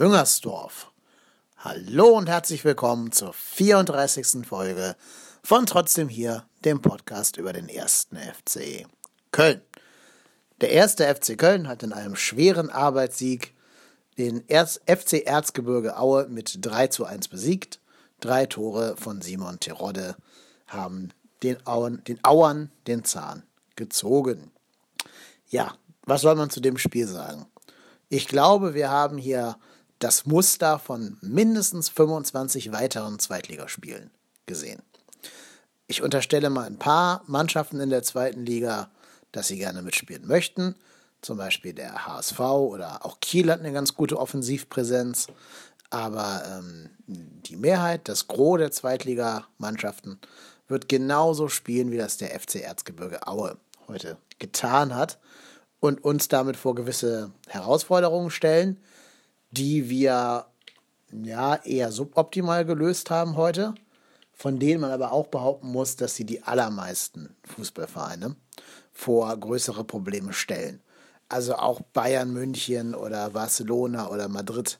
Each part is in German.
Müngersdorf. Hallo und herzlich willkommen zur 34. Folge von Trotzdem hier, dem Podcast über den ersten FC Köln. Der erste FC Köln hat in einem schweren Arbeitssieg den FC Erzgebirge Aue mit 3 zu 1 besiegt. Drei Tore von Simon Terodde haben den Auern, den Auern den Zahn gezogen. Ja, was soll man zu dem Spiel sagen? Ich glaube, wir haben hier das Muster von mindestens 25 weiteren Zweitligaspielen gesehen. Ich unterstelle mal ein paar Mannschaften in der zweiten Liga, dass sie gerne mitspielen möchten. Zum Beispiel der HSV oder auch Kiel hat eine ganz gute Offensivpräsenz. Aber ähm, die Mehrheit, das Gros der Zweitligamannschaften wird genauso spielen, wie das der FC Erzgebirge Aue heute getan hat und uns damit vor gewisse Herausforderungen stellen, die wir ja eher suboptimal gelöst haben heute, von denen man aber auch behaupten muss, dass sie die allermeisten Fußballvereine vor größere Probleme stellen. Also auch Bayern München oder Barcelona oder Madrid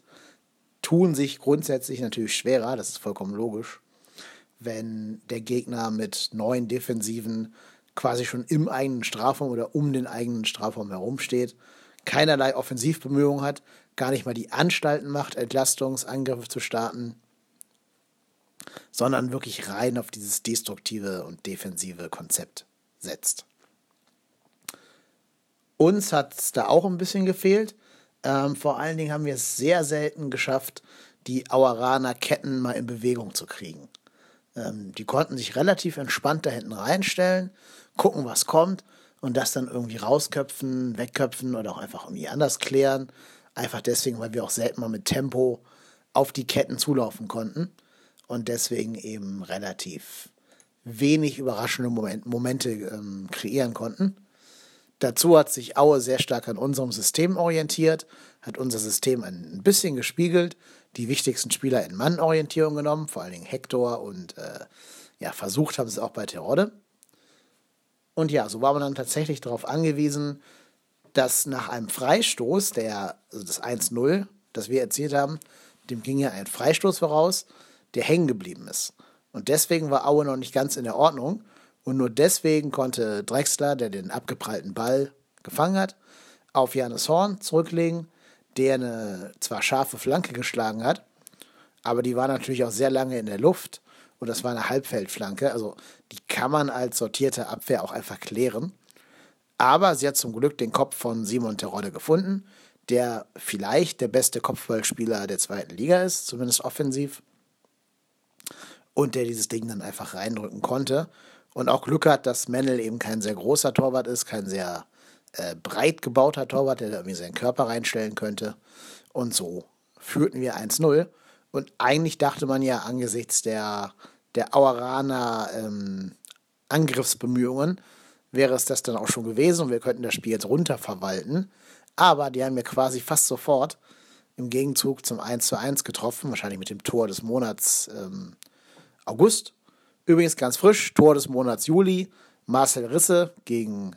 tun sich grundsätzlich natürlich schwerer, das ist vollkommen logisch, wenn der Gegner mit neuen Defensiven quasi schon im eigenen Strafraum oder um den eigenen Strafraum herumsteht, keinerlei Offensivbemühungen hat, gar nicht mal die Anstalten macht, Entlastungsangriffe zu starten, sondern wirklich rein auf dieses destruktive und defensive Konzept setzt. Uns hat es da auch ein bisschen gefehlt. Ähm, vor allen Dingen haben wir es sehr selten geschafft, die Aueraner Ketten mal in Bewegung zu kriegen. Ähm, die konnten sich relativ entspannt da hinten reinstellen, gucken, was kommt und das dann irgendwie rausköpfen, wegköpfen oder auch einfach irgendwie anders klären. Einfach deswegen, weil wir auch selten mal mit Tempo auf die Ketten zulaufen konnten und deswegen eben relativ wenig überraschende Moment, Momente ähm, kreieren konnten. Dazu hat sich Aue sehr stark an unserem System orientiert, hat unser System ein bisschen gespiegelt, die wichtigsten Spieler in Mannorientierung genommen, vor allen Dingen Hector und äh, ja, versucht haben sie es auch bei Terodde. Und ja, so war man dann tatsächlich darauf angewiesen, dass nach einem Freistoß, der, also das 1-0, das wir erzielt haben, dem ging ja ein Freistoß voraus, der hängen geblieben ist. Und deswegen war Aue noch nicht ganz in der Ordnung. Und nur deswegen konnte Drexler, der den abgeprallten Ball gefangen hat, auf Janis Horn zurücklegen der eine zwar scharfe Flanke geschlagen hat, aber die war natürlich auch sehr lange in der Luft und das war eine Halbfeldflanke. Also die kann man als sortierte Abwehr auch einfach klären. Aber sie hat zum Glück den Kopf von Simon Terodde gefunden, der vielleicht der beste Kopfballspieler der zweiten Liga ist, zumindest offensiv. Und der dieses Ding dann einfach reindrücken konnte. Und auch Glück hat, dass Mendel eben kein sehr großer Torwart ist, kein sehr äh, breit gebauter Torwart, der da irgendwie seinen Körper reinstellen könnte. Und so führten wir 1-0. Und eigentlich dachte man ja angesichts der, der Aueraner ähm, Angriffsbemühungen, wäre es das dann auch schon gewesen und wir könnten das Spiel jetzt runterverwalten. Aber die haben wir quasi fast sofort im Gegenzug zum 1 zu 1 getroffen, wahrscheinlich mit dem Tor des Monats ähm, August. Übrigens ganz frisch, Tor des Monats Juli, Marcel Risse gegen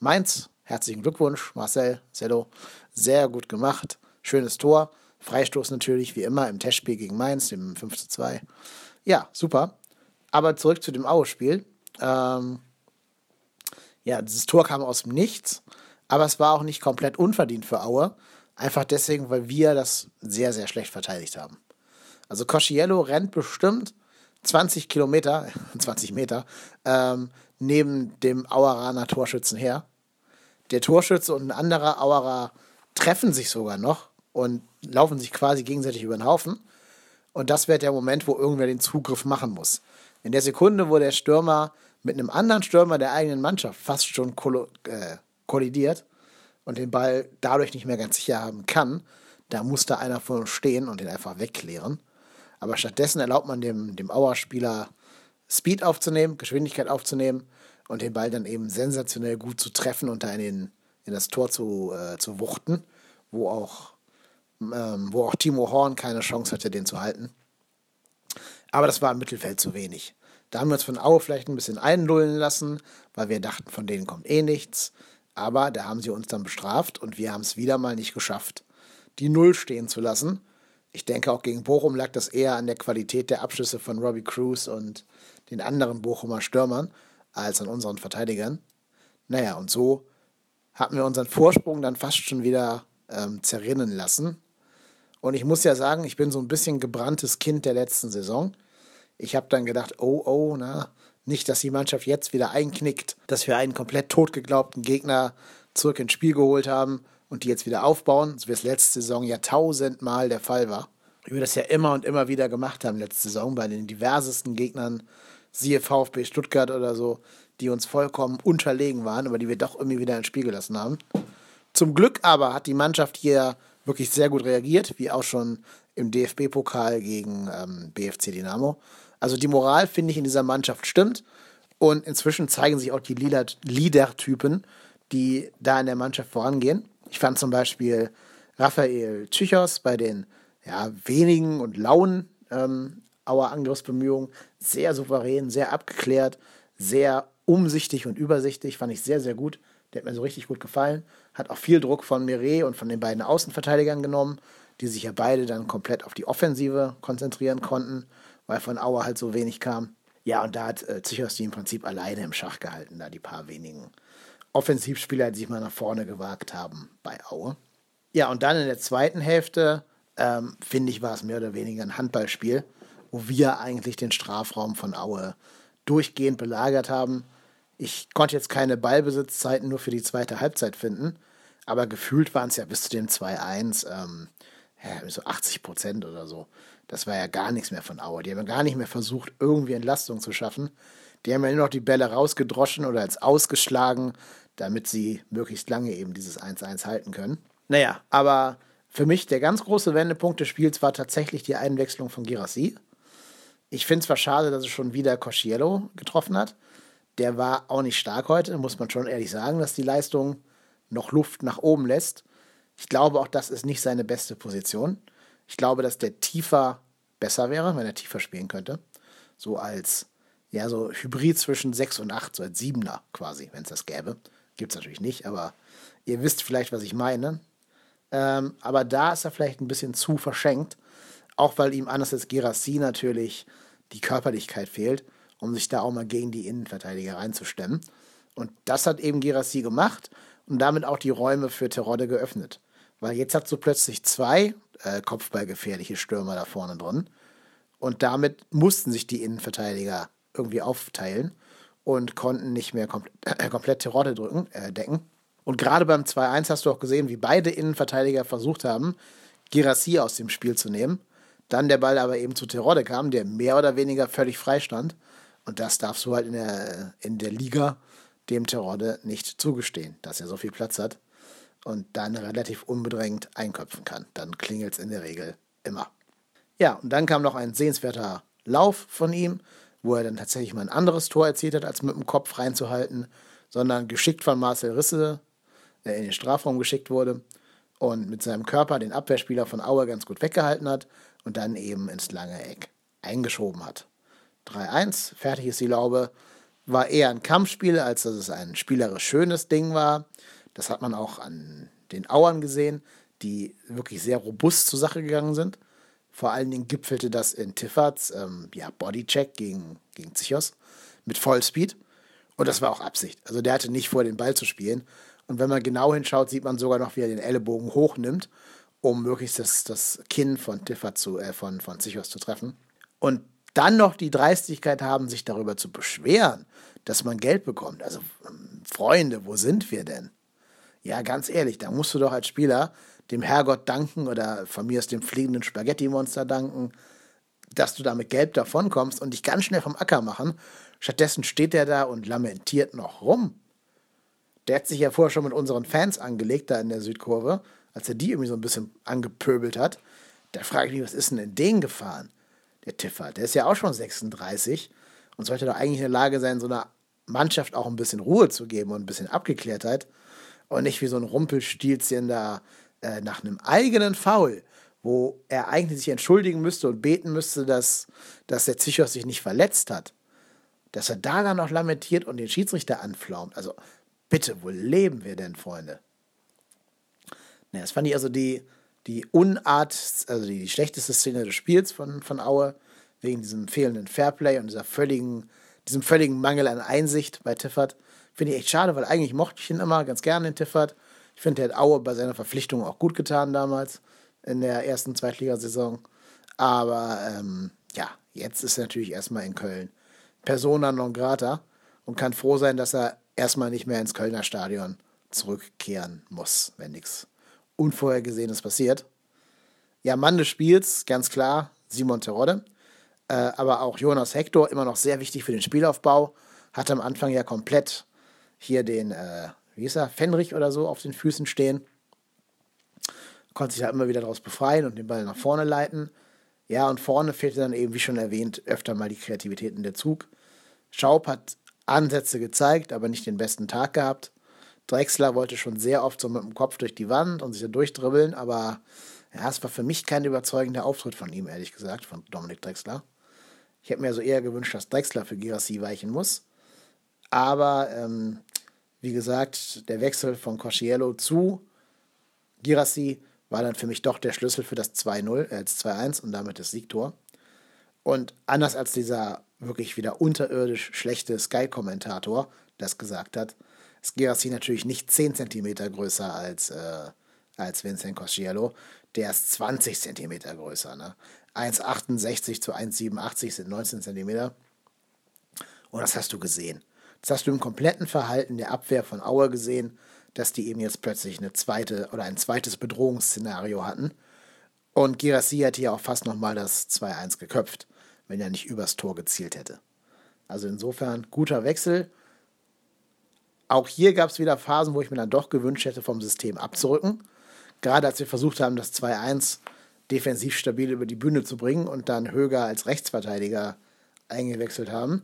Mainz Herzlichen Glückwunsch, Marcel, Cello. Sehr gut gemacht. Schönes Tor. Freistoß natürlich, wie immer, im Testspiel gegen Mainz, dem 5 zu 2. Ja, super. Aber zurück zu dem Aue-Spiel. Ähm, ja, dieses Tor kam aus dem Nichts, aber es war auch nicht komplett unverdient für Aue. Einfach deswegen, weil wir das sehr, sehr schlecht verteidigt haben. Also Cosciello rennt bestimmt 20 Kilometer, 20 Meter, ähm, neben dem Aueraner Torschützen her der Torschütze und ein anderer Auerer treffen sich sogar noch und laufen sich quasi gegenseitig über den Haufen. Und das wäre der Moment, wo irgendwer den Zugriff machen muss. In der Sekunde, wo der Stürmer mit einem anderen Stürmer der eigenen Mannschaft fast schon äh, kollidiert und den Ball dadurch nicht mehr ganz sicher haben kann, da muss da einer von uns stehen und den einfach wegklären. Aber stattdessen erlaubt man dem, dem Auer-Spieler Speed aufzunehmen, Geschwindigkeit aufzunehmen und den Ball dann eben sensationell gut zu treffen und da in, den, in das Tor zu, äh, zu wuchten, wo auch, ähm, wo auch Timo Horn keine Chance hatte, den zu halten. Aber das war im Mittelfeld zu wenig. Da haben wir uns von Aue vielleicht ein bisschen einlullen lassen, weil wir dachten, von denen kommt eh nichts. Aber da haben sie uns dann bestraft und wir haben es wieder mal nicht geschafft, die Null stehen zu lassen. Ich denke, auch gegen Bochum lag das eher an der Qualität der Abschlüsse von Robbie Cruz und den anderen Bochumer Stürmern als an unseren Verteidigern. Naja, und so hatten wir unseren Vorsprung dann fast schon wieder ähm, zerrinnen lassen. Und ich muss ja sagen, ich bin so ein bisschen gebranntes Kind der letzten Saison. Ich habe dann gedacht, oh, oh, na, nicht, dass die Mannschaft jetzt wieder einknickt, dass wir einen komplett totgeglaubten Gegner zurück ins Spiel geholt haben und die jetzt wieder aufbauen, so wie es letzte Saison ja tausendmal der Fall war. Wie wir das ja immer und immer wieder gemacht haben letzte Saison bei den diversesten Gegnern, siehe VfB Stuttgart oder so, die uns vollkommen unterlegen waren, aber die wir doch irgendwie wieder ins Spiel gelassen haben. Zum Glück aber hat die Mannschaft hier wirklich sehr gut reagiert, wie auch schon im DFB-Pokal gegen ähm, BFC Dynamo. Also die Moral, finde ich, in dieser Mannschaft stimmt. Und inzwischen zeigen sich auch die Leader-Typen, die da in der Mannschaft vorangehen. Ich fand zum Beispiel Raphael Tschüchers bei den ja, wenigen und lauen ähm, Auer Angriffsbemühungen sehr souverän, sehr abgeklärt, sehr umsichtig und übersichtlich. Fand ich sehr, sehr gut. Der hat mir so richtig gut gefallen. Hat auch viel Druck von Mire und von den beiden Außenverteidigern genommen, die sich ja beide dann komplett auf die Offensive konzentrieren konnten weil von Auer halt so wenig kam. Ja, und da hat äh, Zichos die im Prinzip alleine im Schach gehalten, da die paar wenigen Offensivspieler, die sich mal nach vorne gewagt haben bei Aue. Ja, und dann in der zweiten Hälfte, ähm, finde ich, war es mehr oder weniger ein Handballspiel, wo wir eigentlich den Strafraum von Aue durchgehend belagert haben. Ich konnte jetzt keine Ballbesitzzeiten nur für die zweite Halbzeit finden, aber gefühlt waren es ja bis zu dem 2-1 ähm, ja, so 80 Prozent oder so. Das war ja gar nichts mehr von Auer. Die haben ja gar nicht mehr versucht, irgendwie Entlastung zu schaffen. Die haben ja nur noch die Bälle rausgedroschen oder als ausgeschlagen, damit sie möglichst lange eben dieses 1-1 halten können. Naja, aber für mich der ganz große Wendepunkt des Spiels war tatsächlich die Einwechslung von Girassi. Ich finde es zwar schade, dass es schon wieder Cosciello getroffen hat. Der war auch nicht stark heute, muss man schon ehrlich sagen, dass die Leistung noch Luft nach oben lässt. Ich glaube auch, das ist nicht seine beste Position. Ich glaube, dass der tiefer besser wäre, wenn er tiefer spielen könnte. So als, ja, so Hybrid zwischen 6 und 8, so als Siebener quasi, wenn es das gäbe. Gibt es natürlich nicht, aber ihr wisst vielleicht, was ich meine. Ähm, aber da ist er vielleicht ein bisschen zu verschenkt, auch weil ihm anders als Gerassi natürlich die Körperlichkeit fehlt, um sich da auch mal gegen die Innenverteidiger reinzustemmen. Und das hat eben Gerassi gemacht und damit auch die Räume für Terodde geöffnet. Weil jetzt hast du plötzlich zwei äh, kopfballgefährliche Stürmer da vorne drin. Und damit mussten sich die Innenverteidiger irgendwie aufteilen und konnten nicht mehr komplett, äh, komplett Terodde drücken, äh, decken. Und gerade beim 2-1 hast du auch gesehen, wie beide Innenverteidiger versucht haben, Girassi aus dem Spiel zu nehmen. Dann der Ball aber eben zu Terodde kam, der mehr oder weniger völlig frei stand. Und das darfst du halt in der, in der Liga dem Terodde nicht zugestehen, dass er so viel Platz hat und dann relativ unbedrängt einköpfen kann. Dann klingelt es in der Regel immer. Ja, und dann kam noch ein sehenswerter Lauf von ihm, wo er dann tatsächlich mal ein anderes Tor erzielt hat, als mit dem Kopf reinzuhalten, sondern geschickt von Marcel Risse der in den Strafraum geschickt wurde und mit seinem Körper den Abwehrspieler von Aue ganz gut weggehalten hat und dann eben ins lange Eck eingeschoben hat. 3-1, fertig ist die Laube. War eher ein Kampfspiel, als dass es ein spielerisch schönes Ding war. Das hat man auch an den Auern gesehen, die wirklich sehr robust zur Sache gegangen sind. Vor allen Dingen gipfelte das in Tiffards ähm, ja, Bodycheck gegen, gegen Zichos mit Vollspeed. Und das war auch Absicht. Also der hatte nicht vor, den Ball zu spielen. Und wenn man genau hinschaut, sieht man sogar noch, wie er den Ellenbogen hochnimmt, um möglichst das, das Kinn von Tiffert zu, äh, von, von Zichos zu treffen. Und dann noch die Dreistigkeit haben, sich darüber zu beschweren, dass man Geld bekommt. Also, ähm, Freunde, wo sind wir denn? Ja, ganz ehrlich, da musst du doch als Spieler dem Herrgott danken oder von mir aus dem fliegenden Spaghetti-Monster danken, dass du da mit Gelb davonkommst und dich ganz schnell vom Acker machen. Stattdessen steht er da und lamentiert noch rum. Der hat sich ja vorher schon mit unseren Fans angelegt, da in der Südkurve, als er die irgendwie so ein bisschen angepöbelt hat. Da frage ich mich, was ist denn in den gefahren? Der Tiffer, der ist ja auch schon 36 und sollte doch eigentlich in der Lage sein, so einer Mannschaft auch ein bisschen Ruhe zu geben und ein bisschen Abgeklärtheit und nicht wie so ein Rumpelstilzchen da äh, nach einem eigenen Foul, wo er eigentlich sich entschuldigen müsste und beten müsste, dass, dass der Zichos sich nicht verletzt hat. Dass er da dann noch lamentiert und den Schiedsrichter anflaumt. Also bitte, wo leben wir denn, Freunde? Na, das fand ich also die, die Unart, also die, die schlechteste Szene des Spiels von, von Aue, wegen diesem fehlenden Fairplay und dieser völligen, diesem völligen Mangel an Einsicht bei Tiffert. Finde ich echt schade, weil eigentlich mochte ich ihn immer ganz gerne, den Tiffert. Ich finde, der hat Aue bei seiner Verpflichtung auch gut getan damals, in der ersten Zweitligasaison. Aber ähm, ja, jetzt ist er natürlich erstmal in Köln Persona non grata und kann froh sein, dass er erstmal nicht mehr ins Kölner Stadion zurückkehren muss, wenn nichts Unvorhergesehenes passiert. Ja, Mann des Spiels, ganz klar, Simon Terodde. Äh, aber auch Jonas Hector, immer noch sehr wichtig für den Spielaufbau. Hat am Anfang ja komplett hier den, äh, wie ist er, Fenrich oder so auf den Füßen stehen. Konnte sich da immer wieder daraus befreien und den Ball nach vorne leiten. Ja, und vorne fehlte dann eben, wie schon erwähnt, öfter mal die Kreativität in der Zug. Schaub hat Ansätze gezeigt, aber nicht den besten Tag gehabt. Drexler wollte schon sehr oft so mit dem Kopf durch die Wand und sich da durchdribbeln, aber ja, es war für mich kein überzeugender Auftritt von ihm, ehrlich gesagt, von Dominik Drexler. Ich hätte mir so eher gewünscht, dass Drexler für Girassi weichen muss. Aber ähm, wie gesagt, der Wechsel von Cosciello zu Girassi war dann für mich doch der Schlüssel für das 2-0, äh, 2-1 und damit das Siegtor. Und anders als dieser wirklich wieder unterirdisch schlechte Sky-Kommentator das gesagt hat, ist Gerassi natürlich nicht 10 cm größer als, äh, als Vincent Cosciello. Der ist 20 cm größer. Ne? 1,68 zu 1,87 sind 19 cm. Und das hast du gesehen. Das hast du im kompletten Verhalten der Abwehr von Auer gesehen, dass die eben jetzt plötzlich eine zweite oder ein zweites Bedrohungsszenario hatten. Und Girassi hätte ja auch fast nochmal das 2-1 geköpft wenn er nicht übers Tor gezielt hätte. Also insofern guter Wechsel. Auch hier gab es wieder Phasen, wo ich mir dann doch gewünscht hätte, vom System abzurücken. Gerade als wir versucht haben, das 2-1 defensiv stabil über die Bühne zu bringen und dann Höger als Rechtsverteidiger eingewechselt haben,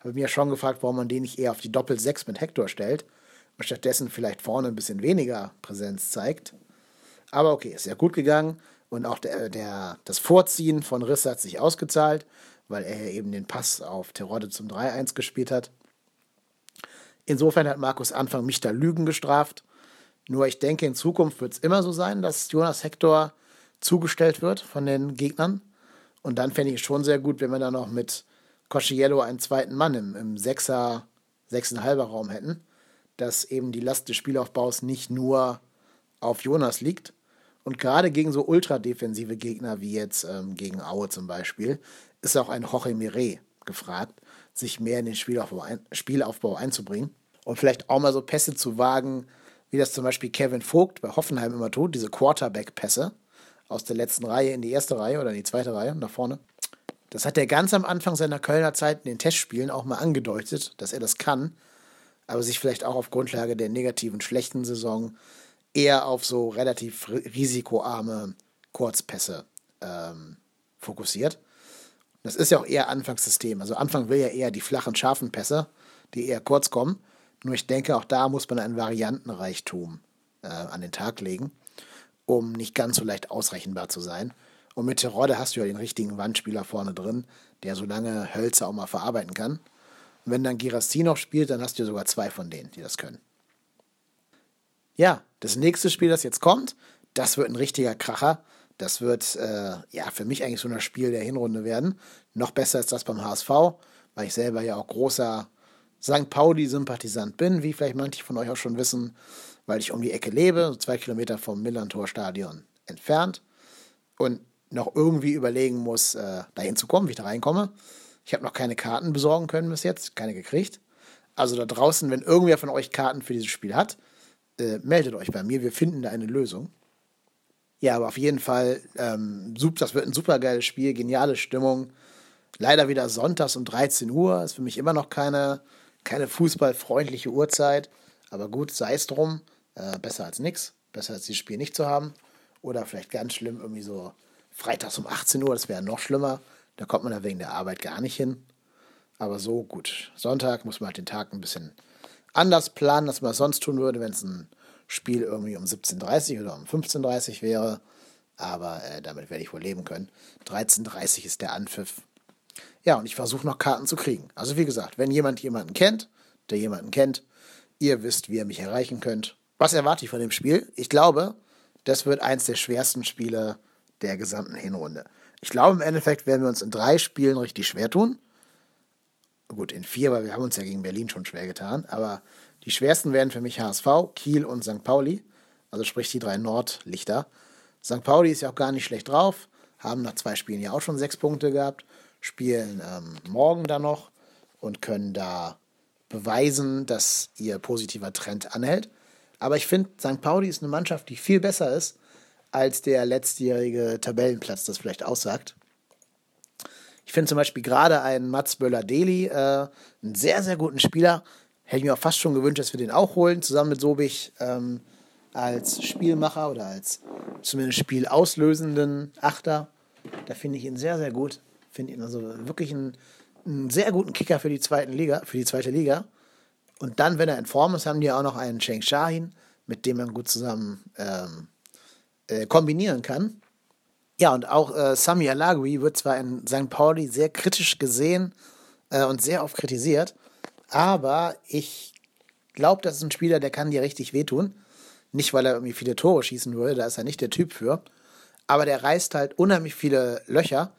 habe mir schon gefragt, warum man den nicht eher auf die Doppel-6 mit Hector stellt und stattdessen vielleicht vorne ein bisschen weniger Präsenz zeigt. Aber okay, ist ja gut gegangen. Und auch der, der, das Vorziehen von Riss hat sich ausgezahlt, weil er eben den Pass auf Terodde zum 3-1 gespielt hat. Insofern hat Markus Anfang mich da Lügen gestraft. Nur ich denke, in Zukunft wird es immer so sein, dass Jonas Hector zugestellt wird von den Gegnern. Und dann fände ich es schon sehr gut, wenn wir dann noch mit Cosciello einen zweiten Mann im, im Sechser, Sechseinhalber Raum hätten, dass eben die Last des Spielaufbaus nicht nur auf Jonas liegt, und gerade gegen so ultradefensive Gegner wie jetzt ähm, gegen Aue zum Beispiel, ist auch ein Jorge Mire gefragt, sich mehr in den Spielaufbau, ein, Spielaufbau einzubringen und vielleicht auch mal so Pässe zu wagen, wie das zum Beispiel Kevin Vogt bei Hoffenheim immer tut, diese Quarterback-Pässe aus der letzten Reihe in die erste Reihe oder in die zweite Reihe nach vorne. Das hat er ganz am Anfang seiner Kölner Zeit in den Testspielen auch mal angedeutet, dass er das kann, aber sich vielleicht auch auf Grundlage der negativen, schlechten Saison eher auf so relativ risikoarme Kurzpässe ähm, fokussiert. Das ist ja auch eher Anfangssystem. Also Anfang will ja eher die flachen, scharfen Pässe, die eher kurz kommen. Nur ich denke, auch da muss man einen Variantenreichtum äh, an den Tag legen, um nicht ganz so leicht ausrechenbar zu sein. Und mit Terodde hast du ja den richtigen Wandspieler vorne drin, der so lange Hölzer auch mal verarbeiten kann. Und wenn dann Girassi noch spielt, dann hast du sogar zwei von denen, die das können. Ja, das nächste Spiel, das jetzt kommt, das wird ein richtiger Kracher. Das wird äh, ja für mich eigentlich so ein Spiel der Hinrunde werden. Noch besser als das beim HSV, weil ich selber ja auch großer St. Pauli-Sympathisant bin, wie vielleicht manche von euch auch schon wissen, weil ich um die Ecke lebe, so zwei Kilometer vom Millantor-Stadion entfernt und noch irgendwie überlegen muss, äh, dahin zu kommen, wie ich da reinkomme. Ich habe noch keine Karten besorgen können bis jetzt, keine gekriegt. Also da draußen, wenn irgendwer von euch Karten für dieses Spiel hat, äh, meldet euch bei mir, wir finden da eine Lösung. Ja, aber auf jeden Fall, ähm, das wird ein super geiles Spiel, geniale Stimmung. Leider wieder sonntags um 13 Uhr, ist für mich immer noch keine, keine fußballfreundliche Uhrzeit. Aber gut, sei es drum. Äh, besser als nichts. Besser als dieses Spiel nicht zu haben. Oder vielleicht ganz schlimm, irgendwie so freitags um 18 Uhr, das wäre noch schlimmer. Da kommt man da wegen der Arbeit gar nicht hin. Aber so gut. Sonntag muss man halt den Tag ein bisschen anders planen, als man sonst tun würde, wenn es ein Spiel irgendwie um 17.30 Uhr oder um 15.30 Uhr wäre. Aber äh, damit werde ich wohl leben können. 13.30 Uhr ist der Anpfiff. Ja, und ich versuche noch Karten zu kriegen. Also wie gesagt, wenn jemand jemanden kennt, der jemanden kennt, ihr wisst, wie ihr mich erreichen könnt. Was erwarte ich von dem Spiel? Ich glaube, das wird eins der schwersten Spiele der gesamten Hinrunde. Ich glaube, im Endeffekt werden wir uns in drei Spielen richtig schwer tun. Gut, in vier, weil wir haben uns ja gegen Berlin schon schwer getan. Aber die schwersten werden für mich HSV, Kiel und St. Pauli. Also sprich die drei Nordlichter. St. Pauli ist ja auch gar nicht schlecht drauf. Haben nach zwei Spielen ja auch schon sechs Punkte gehabt. Spielen ähm, morgen dann noch und können da beweisen, dass ihr positiver Trend anhält. Aber ich finde, St. Pauli ist eine Mannschaft, die viel besser ist, als der letztjährige Tabellenplatz das vielleicht aussagt. Ich finde zum Beispiel gerade einen Mats Böller-Deli äh, einen sehr, sehr guten Spieler. Hätte ich mir auch fast schon gewünscht, dass wir den auch holen, zusammen mit Sobich ähm, als Spielmacher oder als zumindest spielauslösenden Achter. Da finde ich ihn sehr, sehr gut. Finde ihn also wirklich einen, einen sehr guten Kicker für die, zweiten Liga, für die zweite Liga. Und dann, wenn er in Form ist, haben die auch noch einen Cheng Shahin, mit dem man gut zusammen ähm, äh, kombinieren kann. Ja, und auch äh, Sami Alagui wird zwar in St. Pauli sehr kritisch gesehen äh, und sehr oft kritisiert, aber ich glaube, das ist ein Spieler, der kann dir richtig wehtun. Nicht, weil er irgendwie viele Tore schießen würde, da ist er nicht der Typ für. Aber der reißt halt unheimlich viele Löcher,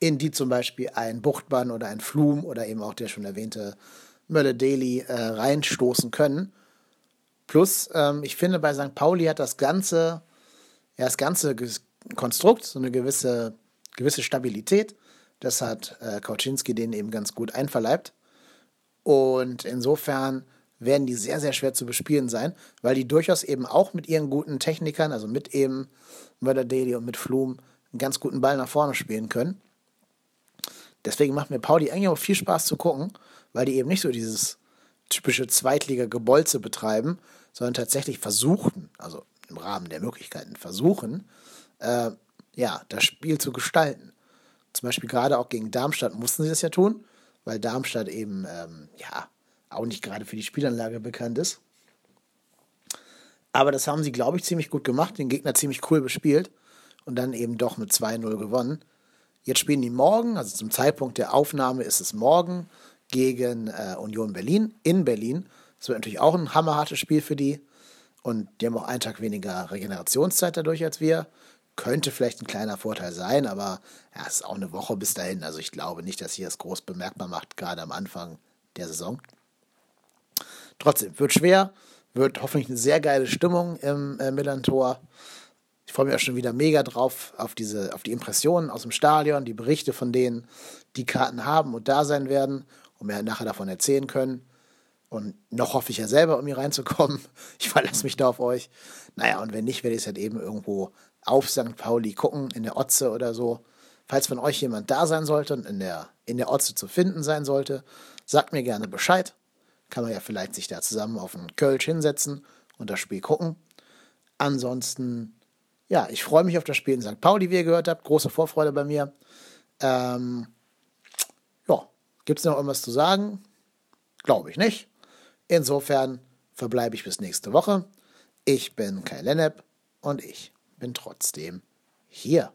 in die zum Beispiel ein Buchtmann oder ein Flum oder eben auch der schon erwähnte Mölle Daily äh, reinstoßen können. Plus, ähm, ich finde, bei St. Pauli hat das ganze, ja, das ganze Konstrukt so eine gewisse, gewisse Stabilität. Das hat äh, Kauczynski denen eben ganz gut einverleibt. Und insofern werden die sehr, sehr schwer zu bespielen sein, weil die durchaus eben auch mit ihren guten Technikern, also mit eben Daily und mit Flum, einen ganz guten Ball nach vorne spielen können. Deswegen macht mir Pauli eigentlich auch viel Spaß zu gucken weil die eben nicht so dieses typische Zweitliga-Gebolze betreiben, sondern tatsächlich versuchen, also im Rahmen der Möglichkeiten versuchen, äh, ja, das Spiel zu gestalten. Zum Beispiel gerade auch gegen Darmstadt mussten sie das ja tun, weil Darmstadt eben, ähm, ja, auch nicht gerade für die Spielanlage bekannt ist. Aber das haben sie, glaube ich, ziemlich gut gemacht, den Gegner ziemlich cool bespielt und dann eben doch mit 2-0 gewonnen. Jetzt spielen die morgen, also zum Zeitpunkt der Aufnahme ist es morgen gegen äh, Union Berlin in Berlin. Das wird natürlich auch ein hammerhartes Spiel für die. Und die haben auch einen Tag weniger Regenerationszeit dadurch als wir. Könnte vielleicht ein kleiner Vorteil sein, aber ja, es ist auch eine Woche bis dahin. Also ich glaube nicht, dass hier das groß bemerkbar macht, gerade am Anfang der Saison. Trotzdem, wird schwer, wird hoffentlich eine sehr geile Stimmung im äh, Millantor. Ich freue mich auch schon wieder mega drauf, auf, diese, auf die Impressionen aus dem Stadion, die Berichte von denen, die Karten haben und da sein werden und mir nachher davon erzählen können. Und noch hoffe ich ja selber, um hier reinzukommen. Ich verlasse mich da auf euch. Naja, und wenn nicht, werde ich es halt eben irgendwo auf St. Pauli gucken, in der Otze oder so. Falls von euch jemand da sein sollte und in der, in der Otze zu finden sein sollte, sagt mir gerne Bescheid. Kann man ja vielleicht sich da zusammen auf einen Kölsch hinsetzen und das Spiel gucken. Ansonsten, ja, ich freue mich auf das Spiel in St. Pauli, wie ihr gehört habt. Große Vorfreude bei mir. Ähm, Gibt es noch irgendwas zu sagen? Glaube ich nicht. Insofern verbleibe ich bis nächste Woche. Ich bin Kai Lennep und ich bin trotzdem hier.